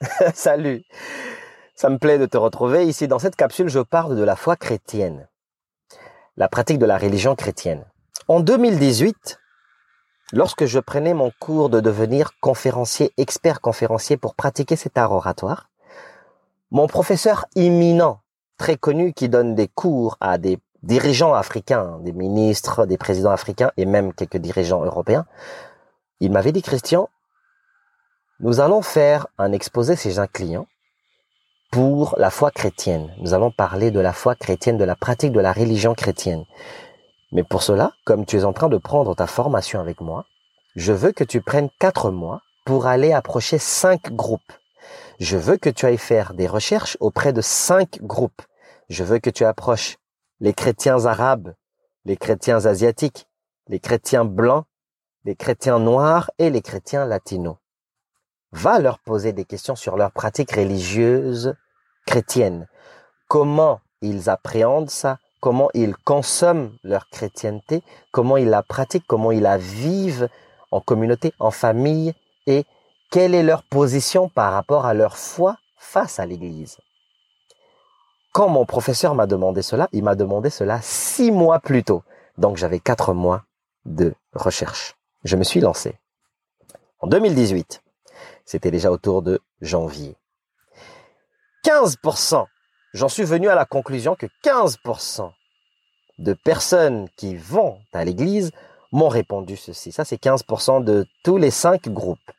Salut. Ça me plaît de te retrouver ici. Dans cette capsule, je parle de la foi chrétienne. La pratique de la religion chrétienne. En 2018, lorsque je prenais mon cours de devenir conférencier, expert conférencier pour pratiquer cet art oratoire, mon professeur imminent, très connu, qui donne des cours à des dirigeants africains, des ministres, des présidents africains et même quelques dirigeants européens, il m'avait dit, Christian, nous allons faire un exposé chez un client pour la foi chrétienne. Nous allons parler de la foi chrétienne, de la pratique de la religion chrétienne. Mais pour cela, comme tu es en train de prendre ta formation avec moi, je veux que tu prennes quatre mois pour aller approcher cinq groupes. Je veux que tu ailles faire des recherches auprès de cinq groupes. Je veux que tu approches les chrétiens arabes, les chrétiens asiatiques, les chrétiens blancs, les chrétiens noirs et les chrétiens latinos va leur poser des questions sur leurs pratiques religieuses chrétiennes. Comment ils appréhendent ça, comment ils consomment leur chrétienté, comment ils la pratiquent, comment ils la vivent en communauté, en famille, et quelle est leur position par rapport à leur foi face à l'Église? Quand mon professeur m'a demandé cela, il m'a demandé cela six mois plus tôt. Donc j'avais quatre mois de recherche. Je me suis lancé. En 2018, c'était déjà autour de janvier. 15%, j'en suis venu à la conclusion que 15% de personnes qui vont à l'église m'ont répondu ceci. Ça, c'est 15% de tous les cinq groupes.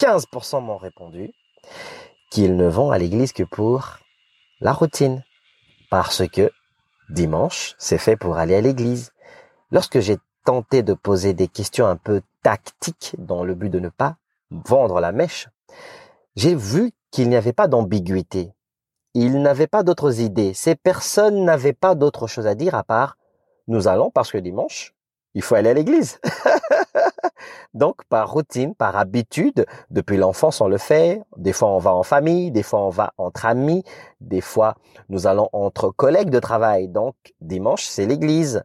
15% m'ont répondu qu'ils ne vont à l'église que pour la routine. Parce que dimanche, c'est fait pour aller à l'église. Lorsque j'ai tenté de poser des questions un peu tactiques dans le but de ne pas vendre la mèche, j'ai vu qu'il n'y avait pas d'ambiguïté. Il n'avait pas d'autres idées. Ces personnes n'avaient pas d'autre chose à dire à part nous allons parce que dimanche, il faut aller à l'église. Donc, par routine, par habitude, depuis l'enfance, on le fait. Des fois, on va en famille, des fois, on va entre amis, des fois, nous allons entre collègues de travail. Donc, dimanche, c'est l'église.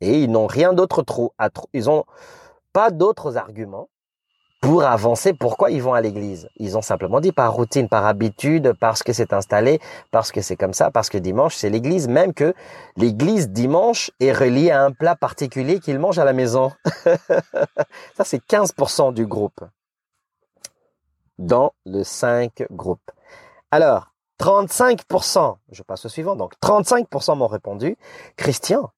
Et ils n'ont rien d'autre trop, ils ont pas d'autres arguments pour avancer, pourquoi ils vont à l'église? Ils ont simplement dit par routine, par habitude, parce que c'est installé, parce que c'est comme ça, parce que dimanche c'est l'église, même que l'église dimanche est reliée à un plat particulier qu'ils mangent à la maison. ça c'est 15% du groupe dans le 5 groupes. Alors, 35%, je passe au suivant, donc 35% m'ont répondu, Christian,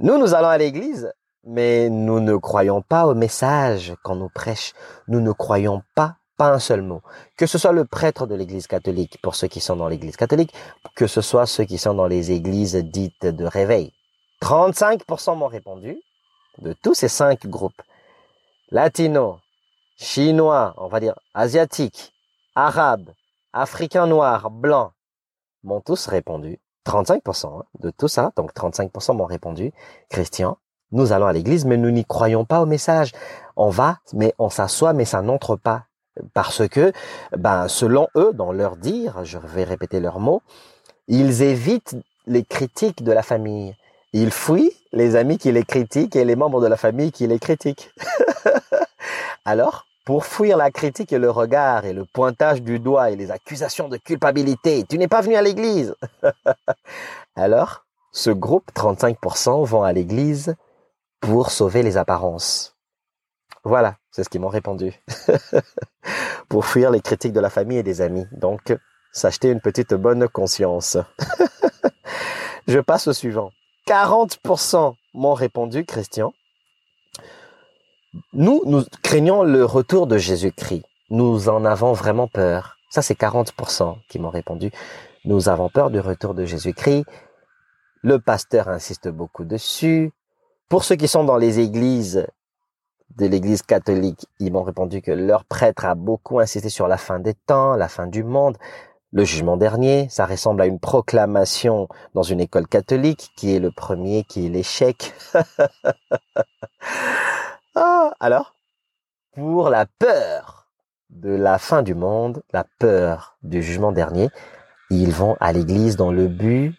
nous, nous allons à l'église mais nous ne croyons pas au message qu'on nous prêche. Nous ne croyons pas, pas un seul mot. Que ce soit le prêtre de l'église catholique, pour ceux qui sont dans l'église catholique, que ce soit ceux qui sont dans les églises dites de réveil. 35% m'ont répondu de tous ces cinq groupes. Latino, chinois, on va dire asiatiques, arabes, africains noirs, blancs, m'ont tous répondu. 35% hein, de tout ça, donc 35% m'ont répondu. Christian, nous allons à l'église, mais nous n'y croyons pas au message. On va, mais on s'assoit, mais ça n'entre pas. Parce que, ben, selon eux, dans leur dire, je vais répéter leurs mots, ils évitent les critiques de la famille. Ils fuient les amis qui les critiquent et les membres de la famille qui les critiquent. Alors, pour fuir la critique et le regard et le pointage du doigt et les accusations de culpabilité, tu n'es pas venu à l'église. Alors, ce groupe, 35%, vont à l'église pour sauver les apparences. Voilà, c'est ce qu'ils m'ont répondu. pour fuir les critiques de la famille et des amis. Donc, s'acheter une petite bonne conscience. Je passe au suivant. 40% m'ont répondu, Christian. Nous, nous craignons le retour de Jésus-Christ. Nous en avons vraiment peur. Ça, c'est 40% qui m'ont répondu. Nous avons peur du retour de Jésus-Christ. Le pasteur insiste beaucoup dessus. Pour ceux qui sont dans les églises de l'église catholique, ils m'ont répondu que leur prêtre a beaucoup insisté sur la fin des temps, la fin du monde, le jugement dernier. Ça ressemble à une proclamation dans une école catholique qui est le premier, qui est l'échec. ah, alors, pour la peur de la fin du monde, la peur du jugement dernier, ils vont à l'église dans le but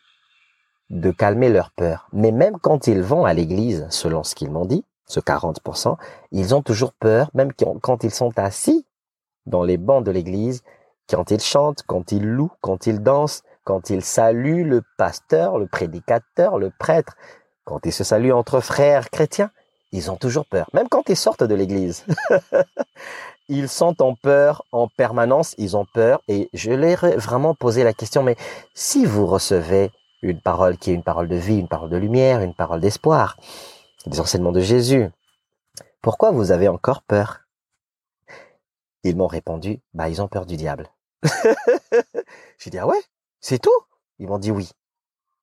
de calmer leur peur. Mais même quand ils vont à l'église, selon ce qu'ils m'ont dit, ce 40%, ils ont toujours peur, même quand ils sont assis dans les bancs de l'église, Quand ils chantent, quand ils louent, quand ils dansent, quand ils saluent le pasteur, le prédicateur, le prêtre, quand ils se saluent entre frères chrétiens, ils ont toujours peur, même quand ils sortent de l'église. ils sont en peur en permanence, ils ont peur et je leur ai vraiment posé la question, mais si vous recevez une parole qui est une parole de vie, une parole de lumière, une parole d'espoir, des enseignements de Jésus, pourquoi vous avez encore peur? Ils m'ont répondu, bah ils ont peur du diable. J'ai dit, ah ouais, c'est tout? Ils m'ont dit oui.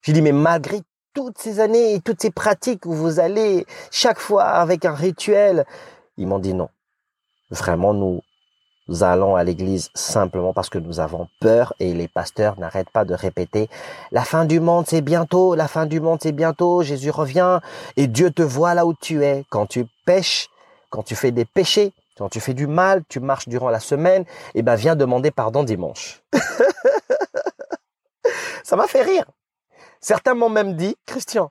J'ai dit, mais malgré toutes ces années et toutes ces pratiques où vous allez chaque fois avec un rituel, ils m'ont dit non. Vraiment, nous, nous allons à l'église simplement parce que nous avons peur et les pasteurs n'arrêtent pas de répéter la fin du monde c'est bientôt, la fin du monde c'est bientôt, Jésus revient et Dieu te voit là où tu es. Quand tu pêches, quand tu fais des péchés, quand tu fais du mal, tu marches durant la semaine, et eh ben viens demander pardon dimanche. Ça m'a fait rire. Certains m'ont même dit, Christian,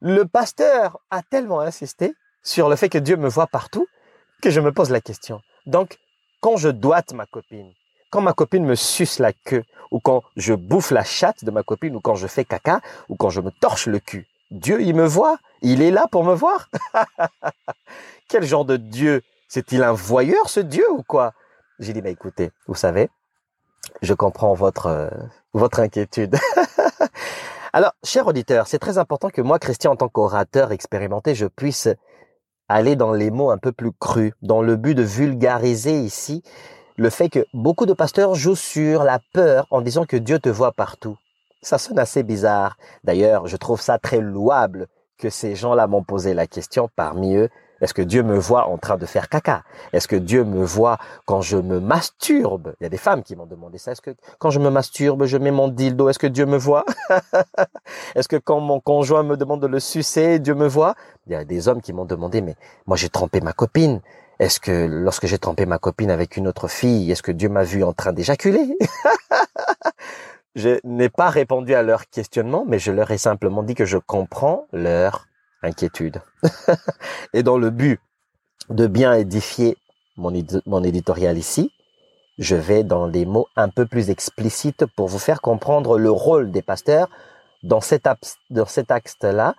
le pasteur a tellement insisté sur le fait que Dieu me voit partout que je me pose la question. Quand je doite ma copine, quand ma copine me suce la queue, ou quand je bouffe la chatte de ma copine, ou quand je fais caca, ou quand je me torche le cul, Dieu, il me voit, il est là pour me voir. Quel genre de Dieu? C'est-il un voyeur, ce Dieu, ou quoi? J'ai dit, mais écoutez, vous savez, je comprends votre, euh, votre inquiétude. Alors, cher auditeur, c'est très important que moi, Christian, en tant qu'orateur expérimenté, je puisse aller dans les mots un peu plus crus, dans le but de vulgariser ici le fait que beaucoup de pasteurs jouent sur la peur en disant que Dieu te voit partout. Ça sonne assez bizarre. D'ailleurs, je trouve ça très louable que ces gens-là m'ont posé la question parmi eux. Est-ce que Dieu me voit en train de faire caca? Est-ce que Dieu me voit quand je me masturbe? Il y a des femmes qui m'ont demandé ça. Est-ce que quand je me masturbe, je mets mon dildo, est-ce que Dieu me voit? Est-ce que quand mon conjoint me demande de le sucer, Dieu me voit? Il y a des hommes qui m'ont demandé, mais moi j'ai trompé ma copine. Est-ce que lorsque j'ai trompé ma copine avec une autre fille, est-ce que Dieu m'a vu en train d'éjaculer? Je n'ai pas répondu à leur questionnement, mais je leur ai simplement dit que je comprends leur inquiétude. et dans le but de bien édifier mon, mon éditorial ici, je vais dans des mots un peu plus explicites pour vous faire comprendre le rôle des pasteurs dans cet, dans cet axe-là.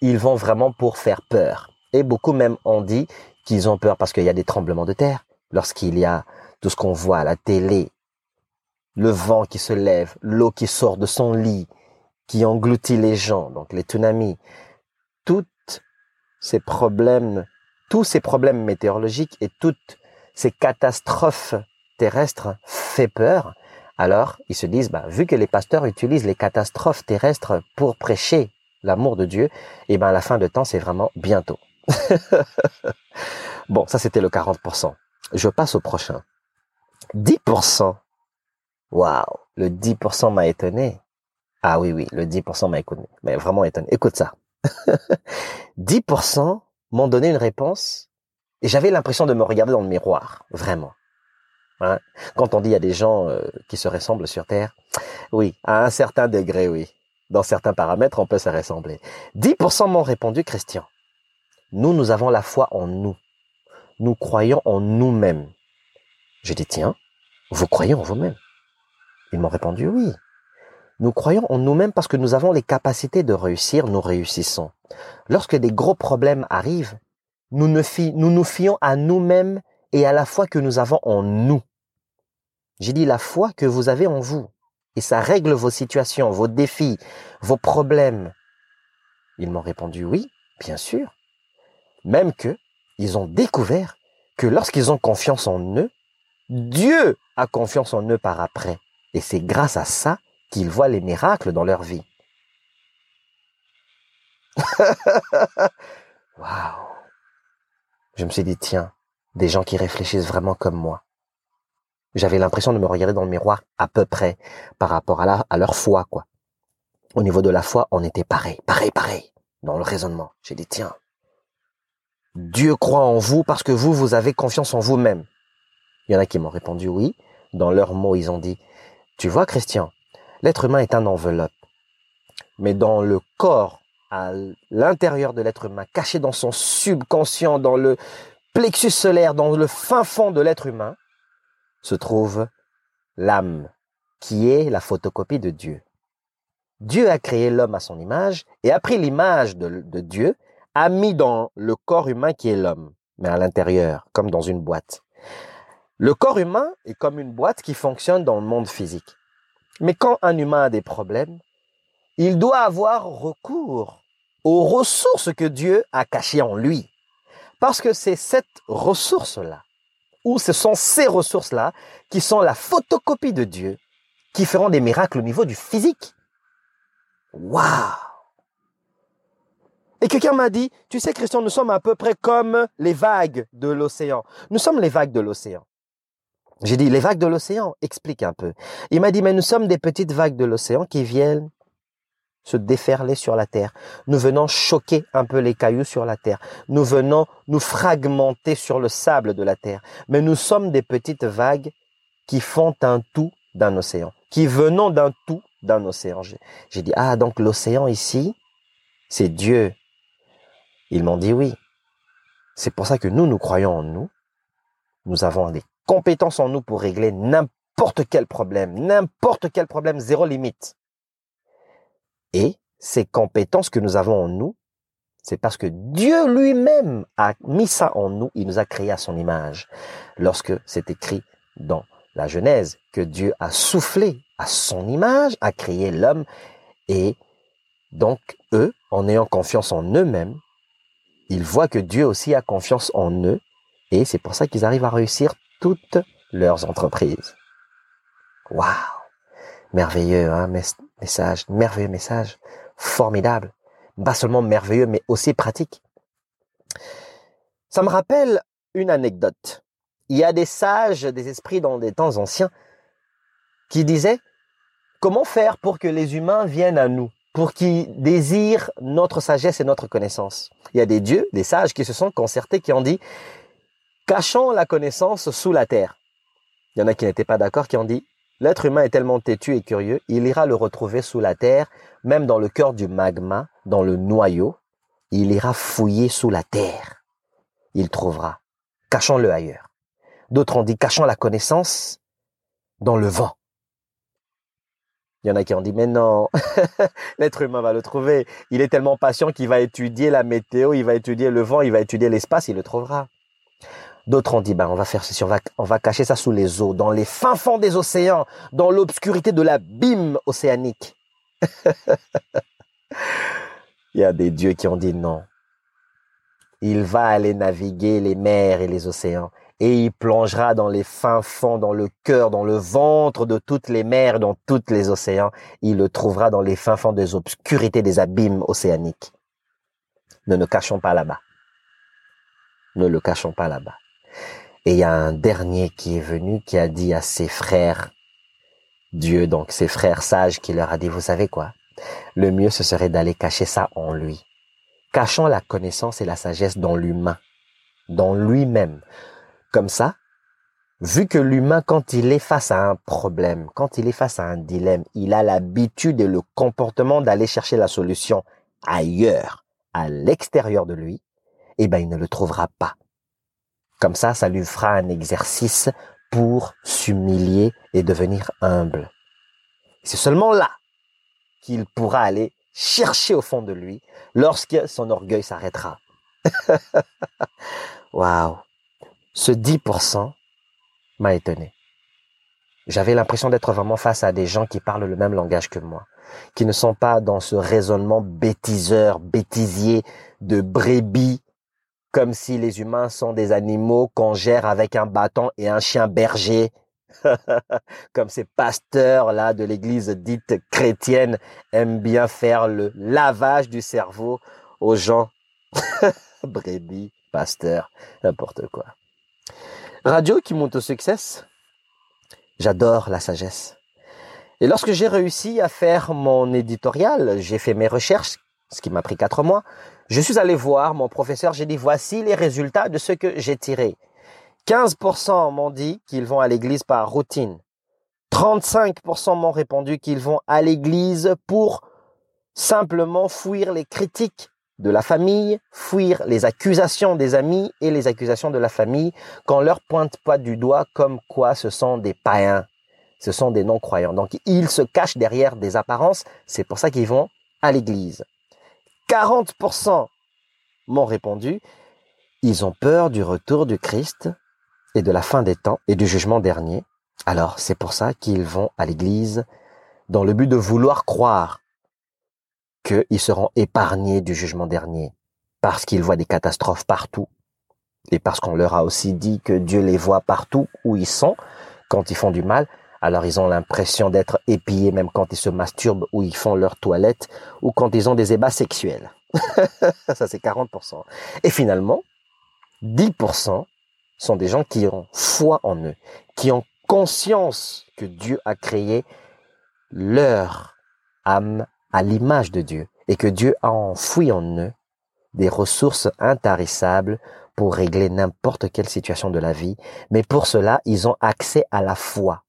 Ils vont vraiment pour faire peur. Et beaucoup même ont dit qu'ils ont peur parce qu'il y a des tremblements de terre, lorsqu'il y a tout ce qu'on voit à la télé, le vent qui se lève, l'eau qui sort de son lit, qui engloutit les gens, donc les tsunamis, toutes ces problèmes, tous ces problèmes météorologiques et toutes ces catastrophes terrestres fait peur, alors ils se disent, bah, vu que les pasteurs utilisent les catastrophes terrestres pour prêcher l'amour de Dieu, et eh ben la fin de temps c'est vraiment bientôt. bon, ça c'était le 40%. Je passe au prochain. 10%. Waouh, le 10% m'a étonné. Ah oui, oui, le 10% m'a étonné. Mais vraiment étonné. Écoute ça. 10% m'ont donné une réponse et j'avais l'impression de me regarder dans le miroir, vraiment. Quand on dit a des gens euh, qui se ressemblent sur Terre, oui, à un certain degré, oui. Dans certains paramètres, on peut se ressembler. 10% m'ont répondu, Christian. Nous, nous avons la foi en nous. Nous croyons en nous-mêmes. J'ai dit, tiens, vous croyez en vous-même? Ils m'ont répondu, oui. Nous croyons en nous-mêmes parce que nous avons les capacités de réussir, nous réussissons. Lorsque des gros problèmes arrivent, nous, nous nous fions à nous-mêmes et à la foi que nous avons en nous. J'ai dit la foi que vous avez en vous. Et ça règle vos situations, vos défis, vos problèmes. Ils m'ont répondu oui, bien sûr. Même que ils ont découvert que lorsqu'ils ont confiance en eux, Dieu a confiance en eux par après. Et c'est grâce à ça qu'ils voient les miracles dans leur vie. Waouh Je me suis dit, tiens, des gens qui réfléchissent vraiment comme moi. J'avais l'impression de me regarder dans le miroir à peu près par rapport à, à leur foi, quoi. Au niveau de la foi, on était pareil, pareil, pareil, dans le raisonnement. J'ai dit, tiens, Dieu croit en vous parce que vous, vous avez confiance en vous-même. Il y en a qui m'ont répondu oui. Dans leurs mots, ils ont dit, tu vois, Christian, L'être humain est un enveloppe. Mais dans le corps, à l'intérieur de l'être humain, caché dans son subconscient, dans le plexus solaire, dans le fin fond de l'être humain, se trouve l'âme, qui est la photocopie de Dieu. Dieu a créé l'homme à son image et a pris l'image de, Dieu, a mis dans le corps humain qui est l'homme, mais à l'intérieur, comme dans une boîte. Le corps humain est comme une boîte qui fonctionne dans le monde physique. Mais quand un humain a des problèmes, il doit avoir recours aux ressources que Dieu a cachées en lui. Parce que c'est cette ressource-là, ou ce sont ces ressources-là, qui sont la photocopie de Dieu, qui feront des miracles au niveau du physique. Waouh Et quelqu'un m'a dit, tu sais Christian, nous sommes à peu près comme les vagues de l'océan. Nous sommes les vagues de l'océan. J'ai dit, les vagues de l'océan, explique un peu. Il m'a dit, mais nous sommes des petites vagues de l'océan qui viennent se déferler sur la terre. Nous venons choquer un peu les cailloux sur la terre. Nous venons nous fragmenter sur le sable de la terre. Mais nous sommes des petites vagues qui font un tout d'un océan, qui venons d'un tout d'un océan. J'ai dit, ah, donc l'océan ici, c'est Dieu. Ils m'ont dit oui. C'est pour ça que nous, nous croyons en nous. Nous avons des compétences en nous pour régler n'importe quel problème, n'importe quel problème, zéro limite. Et ces compétences que nous avons en nous, c'est parce que Dieu lui-même a mis ça en nous, il nous a créé à son image. Lorsque c'est écrit dans la Genèse que Dieu a soufflé à son image, a créé l'homme, et donc eux, en ayant confiance en eux-mêmes, ils voient que Dieu aussi a confiance en eux, et c'est pour ça qu'ils arrivent à réussir toutes leurs entreprises. Waouh Merveilleux, hein, message, merveilleux message, formidable. Pas seulement merveilleux, mais aussi pratique. Ça me rappelle une anecdote. Il y a des sages, des esprits dans des temps anciens qui disaient comment faire pour que les humains viennent à nous, pour qu'ils désirent notre sagesse et notre connaissance? Il y a des dieux, des sages qui se sont concertés, qui ont dit Cachons la connaissance sous la terre. Il y en a qui n'étaient pas d'accord, qui ont dit, l'être humain est tellement têtu et curieux, il ira le retrouver sous la terre, même dans le cœur du magma, dans le noyau, il ira fouiller sous la terre. Il trouvera. Cachons-le ailleurs. D'autres ont dit, cachons la connaissance dans le vent. Il y en a qui ont dit, mais non, l'être humain va le trouver. Il est tellement patient qu'il va étudier la météo, il va étudier le vent, il va étudier l'espace, il le trouvera. D'autres ont dit, ben, on va faire ceci, on va, cacher ça sous les eaux, dans les fins fonds des océans, dans l'obscurité de l'abîme océanique. Il y a des dieux qui ont dit non. Il va aller naviguer les mers et les océans et il plongera dans les fins fonds, dans le cœur, dans le ventre de toutes les mers, dans tous les océans. Il le trouvera dans les fins fonds des obscurités des abîmes océaniques. Ne nous cachons pas là-bas. Ne le cachons pas là-bas. Et il y a un dernier qui est venu qui a dit à ses frères, Dieu, donc ses frères sages, qui leur a dit, vous savez quoi? Le mieux, ce serait d'aller cacher ça en lui. Cachons la connaissance et la sagesse dans l'humain, dans lui-même. Comme ça, vu que l'humain, quand il est face à un problème, quand il est face à un dilemme, il a l'habitude et le comportement d'aller chercher la solution ailleurs, à l'extérieur de lui, eh ben, il ne le trouvera pas. Comme ça, ça lui fera un exercice pour s'humilier et devenir humble. C'est seulement là qu'il pourra aller chercher au fond de lui lorsque son orgueil s'arrêtera. Waouh. Ce 10% m'a étonné. J'avais l'impression d'être vraiment face à des gens qui parlent le même langage que moi, qui ne sont pas dans ce raisonnement bêtiseur, bêtisier de brebis comme si les humains sont des animaux qu'on gère avec un bâton et un chien berger. comme ces pasteurs là de l'église dite chrétienne aiment bien faire le lavage du cerveau aux gens. Brebis, pasteur, n'importe quoi. Radio qui monte au succès. J'adore la sagesse. Et lorsque j'ai réussi à faire mon éditorial, j'ai fait mes recherches, ce qui m'a pris quatre mois, je suis allé voir mon professeur, j'ai dit voici les résultats de ce que j'ai tiré. 15% m'ont dit qu'ils vont à l'église par routine. 35% m'ont répondu qu'ils vont à l'église pour simplement fuir les critiques de la famille, fuir les accusations des amis et les accusations de la famille qu'on leur pointe pas du doigt comme quoi ce sont des païens, Ce sont des non-croyants. Donc, ils se cachent derrière des apparences. C'est pour ça qu'ils vont à l'église. 40% m'ont répondu, ils ont peur du retour du Christ et de la fin des temps et du jugement dernier. Alors, c'est pour ça qu'ils vont à l'église dans le but de vouloir croire qu'ils seront épargnés du jugement dernier parce qu'ils voient des catastrophes partout et parce qu'on leur a aussi dit que Dieu les voit partout où ils sont quand ils font du mal. Alors ils ont l'impression d'être épillés même quand ils se masturbent ou ils font leur toilette ou quand ils ont des ébats sexuels. Ça c'est 40%. Et finalement, 10% sont des gens qui ont foi en eux, qui ont conscience que Dieu a créé leur âme à l'image de Dieu et que Dieu a enfoui en eux des ressources intarissables pour régler n'importe quelle situation de la vie. Mais pour cela, ils ont accès à la foi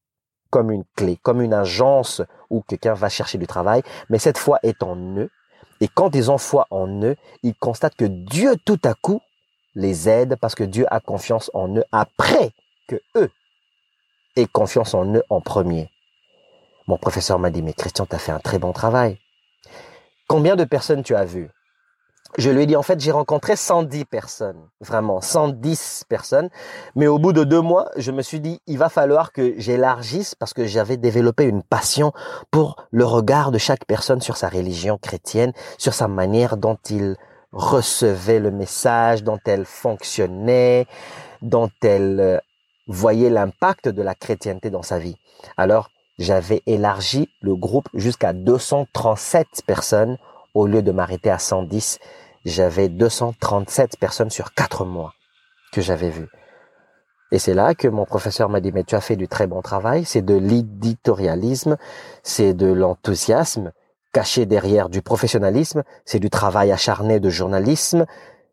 comme une clé, comme une agence où quelqu'un va chercher du travail. Mais cette foi est en eux. Et quand ils ont foi en eux, ils constatent que Dieu tout à coup les aide parce que Dieu a confiance en eux après que eux aient confiance en eux en premier. Mon professeur m'a dit, mais Christian, tu as fait un très bon travail. Combien de personnes tu as vues? Je lui ai dit, en fait, j'ai rencontré 110 personnes, vraiment, 110 personnes. Mais au bout de deux mois, je me suis dit, il va falloir que j'élargisse parce que j'avais développé une passion pour le regard de chaque personne sur sa religion chrétienne, sur sa manière dont il recevait le message, dont elle fonctionnait, dont elle euh, voyait l'impact de la chrétienté dans sa vie. Alors, j'avais élargi le groupe jusqu'à 237 personnes au lieu de m'arrêter à 110. J'avais 237 personnes sur quatre mois que j'avais vues. Et c'est là que mon professeur m'a dit, mais tu as fait du très bon travail, c'est de l'éditorialisme, c'est de l'enthousiasme, caché derrière du professionnalisme, c'est du travail acharné de journalisme.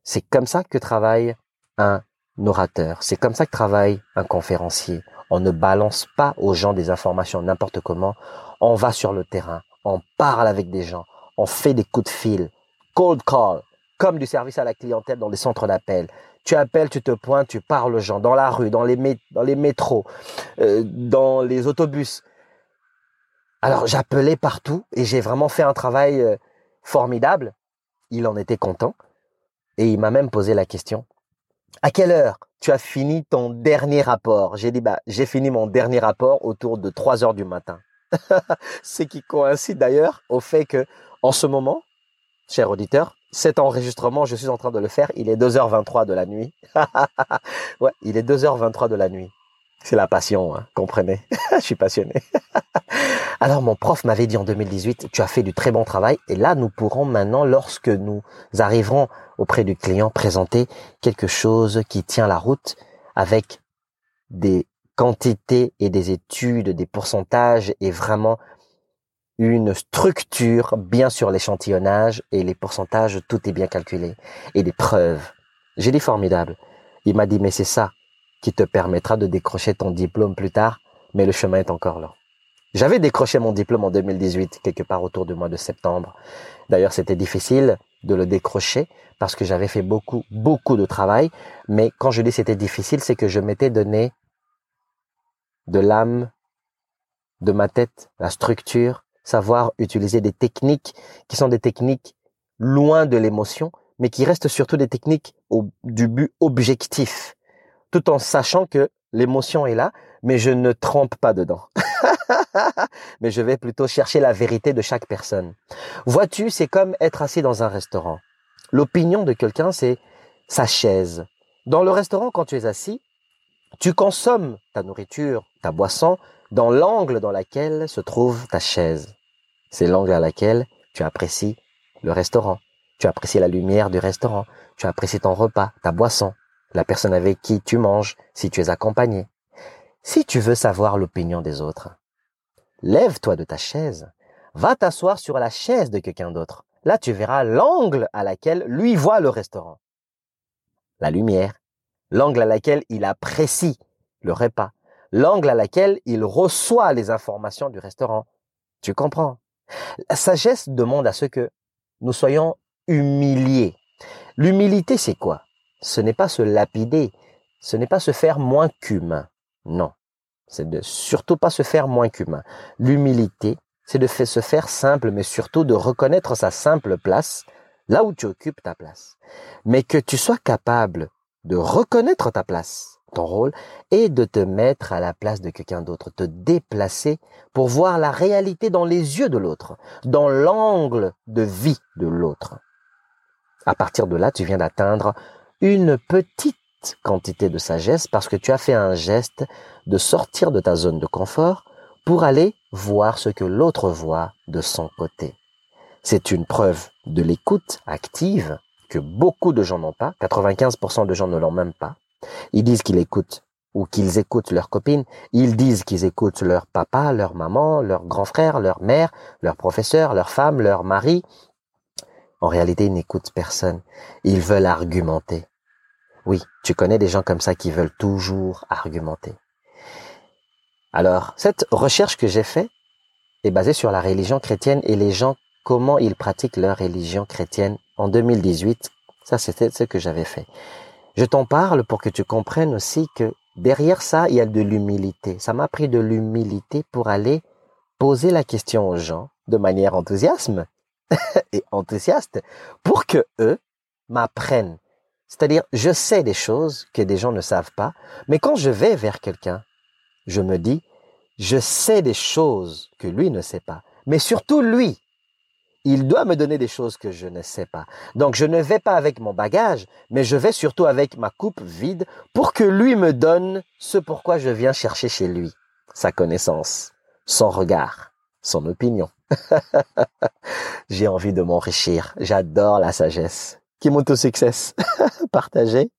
C'est comme ça que travaille un orateur. C'est comme ça que travaille un conférencier. On ne balance pas aux gens des informations n'importe comment. On va sur le terrain. On parle avec des gens. On fait des coups de fil. Cold call. Comme du service à la clientèle dans les centres d'appel. Tu appelles, tu te pointes, tu parles aux gens dans la rue, dans les, métros, euh, dans les autobus. Alors j'appelais partout et j'ai vraiment fait un travail euh, formidable. Il en était content et il m'a même posé la question à quelle heure tu as fini ton dernier rapport? J'ai dit bah j'ai fini mon dernier rapport autour de 3 heures du matin. Ce qui coïncide d'ailleurs au fait que en ce moment, cher auditeur, cet enregistrement, je suis en train de le faire, il est 2h23 de la nuit. ouais, il est 2h23 de la nuit. C'est la passion, hein, comprenez? je suis passionné. Alors mon prof m'avait dit en 2018, tu as fait du très bon travail et là nous pourrons maintenant, lorsque nous arriverons auprès du client, présenter quelque chose qui tient la route avec des quantités et des études, des pourcentages et vraiment une structure bien sur l'échantillonnage et les pourcentages, tout est bien calculé et des preuves. J'ai dit formidable. Il m'a dit mais c'est ça qui te permettra de décrocher ton diplôme plus tard, mais le chemin est encore là. J'avais décroché mon diplôme en 2018, quelque part autour du mois de septembre. D'ailleurs, c'était difficile de le décrocher parce que j'avais fait beaucoup, beaucoup de travail. Mais quand je dis c'était difficile, c'est que je m'étais donné de l'âme, de ma tête, la structure, savoir utiliser des techniques qui sont des techniques loin de l'émotion, mais qui restent surtout des techniques du but objectif, tout en sachant que l'émotion est là, mais je ne trempe pas dedans. mais je vais plutôt chercher la vérité de chaque personne. Vois-tu, c'est comme être assis dans un restaurant. L'opinion de quelqu'un, c'est sa chaise. Dans le restaurant, quand tu es assis, tu consommes ta nourriture, ta boisson, dans l'angle dans lequel se trouve ta chaise. C'est l'angle à laquelle tu apprécies le restaurant. Tu apprécies la lumière du restaurant. Tu apprécies ton repas, ta boisson, la personne avec qui tu manges, si tu es accompagné. Si tu veux savoir l'opinion des autres, lève-toi de ta chaise, va t'asseoir sur la chaise de quelqu'un d'autre. Là, tu verras l'angle à laquelle lui voit le restaurant. La lumière, l'angle à laquelle il apprécie le repas, l'angle à laquelle il reçoit les informations du restaurant. Tu comprends? La sagesse demande à ce que nous soyons humiliés. L'humilité, c'est quoi? Ce n'est pas se lapider, ce n'est pas se faire moins qu'humain. Non. c'est de surtout pas se faire moins qu'humain. L'humilité, c'est de se faire simple, mais surtout de reconnaître sa simple place, là où tu occupes ta place. Mais que tu sois capable de reconnaître ta place, ton rôle, et de te mettre à la place de quelqu'un d'autre, te déplacer pour voir la réalité dans les yeux de l'autre, dans l'angle de vie de l'autre. À partir de là, tu viens d'atteindre une petite quantité de sagesse parce que tu as fait un geste de sortir de ta zone de confort pour aller voir ce que l'autre voit de son côté. C'est une preuve de l'écoute active que beaucoup de gens n'ont pas. 95% de gens ne l'ont même pas. Ils disent qu'ils écoutent ou qu'ils écoutent leurs copines. Ils disent qu'ils écoutent leur papa, leur maman, leur grand frère, leur mère, leur professeur, leur femme, leur mari. En réalité, ils n'écoutent personne. Ils veulent argumenter. Oui, tu connais des gens comme ça qui veulent toujours argumenter. Alors, cette recherche que j'ai faite est basée sur la religion chrétienne et les gens, comment ils pratiquent leur religion chrétienne en 2018. Ça, c'était ce que j'avais fait. Je t'en parle pour que tu comprennes aussi que derrière ça, il y a de l'humilité. Ça m'a pris de l'humilité pour aller poser la question aux gens de manière enthousiasme et enthousiaste pour que eux m'apprennent. C'est-à-dire, je sais des choses que des gens ne savent pas, mais quand je vais vers quelqu'un, je me dis, je sais des choses que lui ne sait pas, mais surtout lui, il doit me donner des choses que je ne sais pas. Donc je ne vais pas avec mon bagage, mais je vais surtout avec ma coupe vide pour que lui me donne ce pourquoi je viens chercher chez lui. Sa connaissance, son regard, son opinion. J'ai envie de m'enrichir. J'adore la sagesse. Qui monte au succès. Partagez.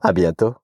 À bientôt.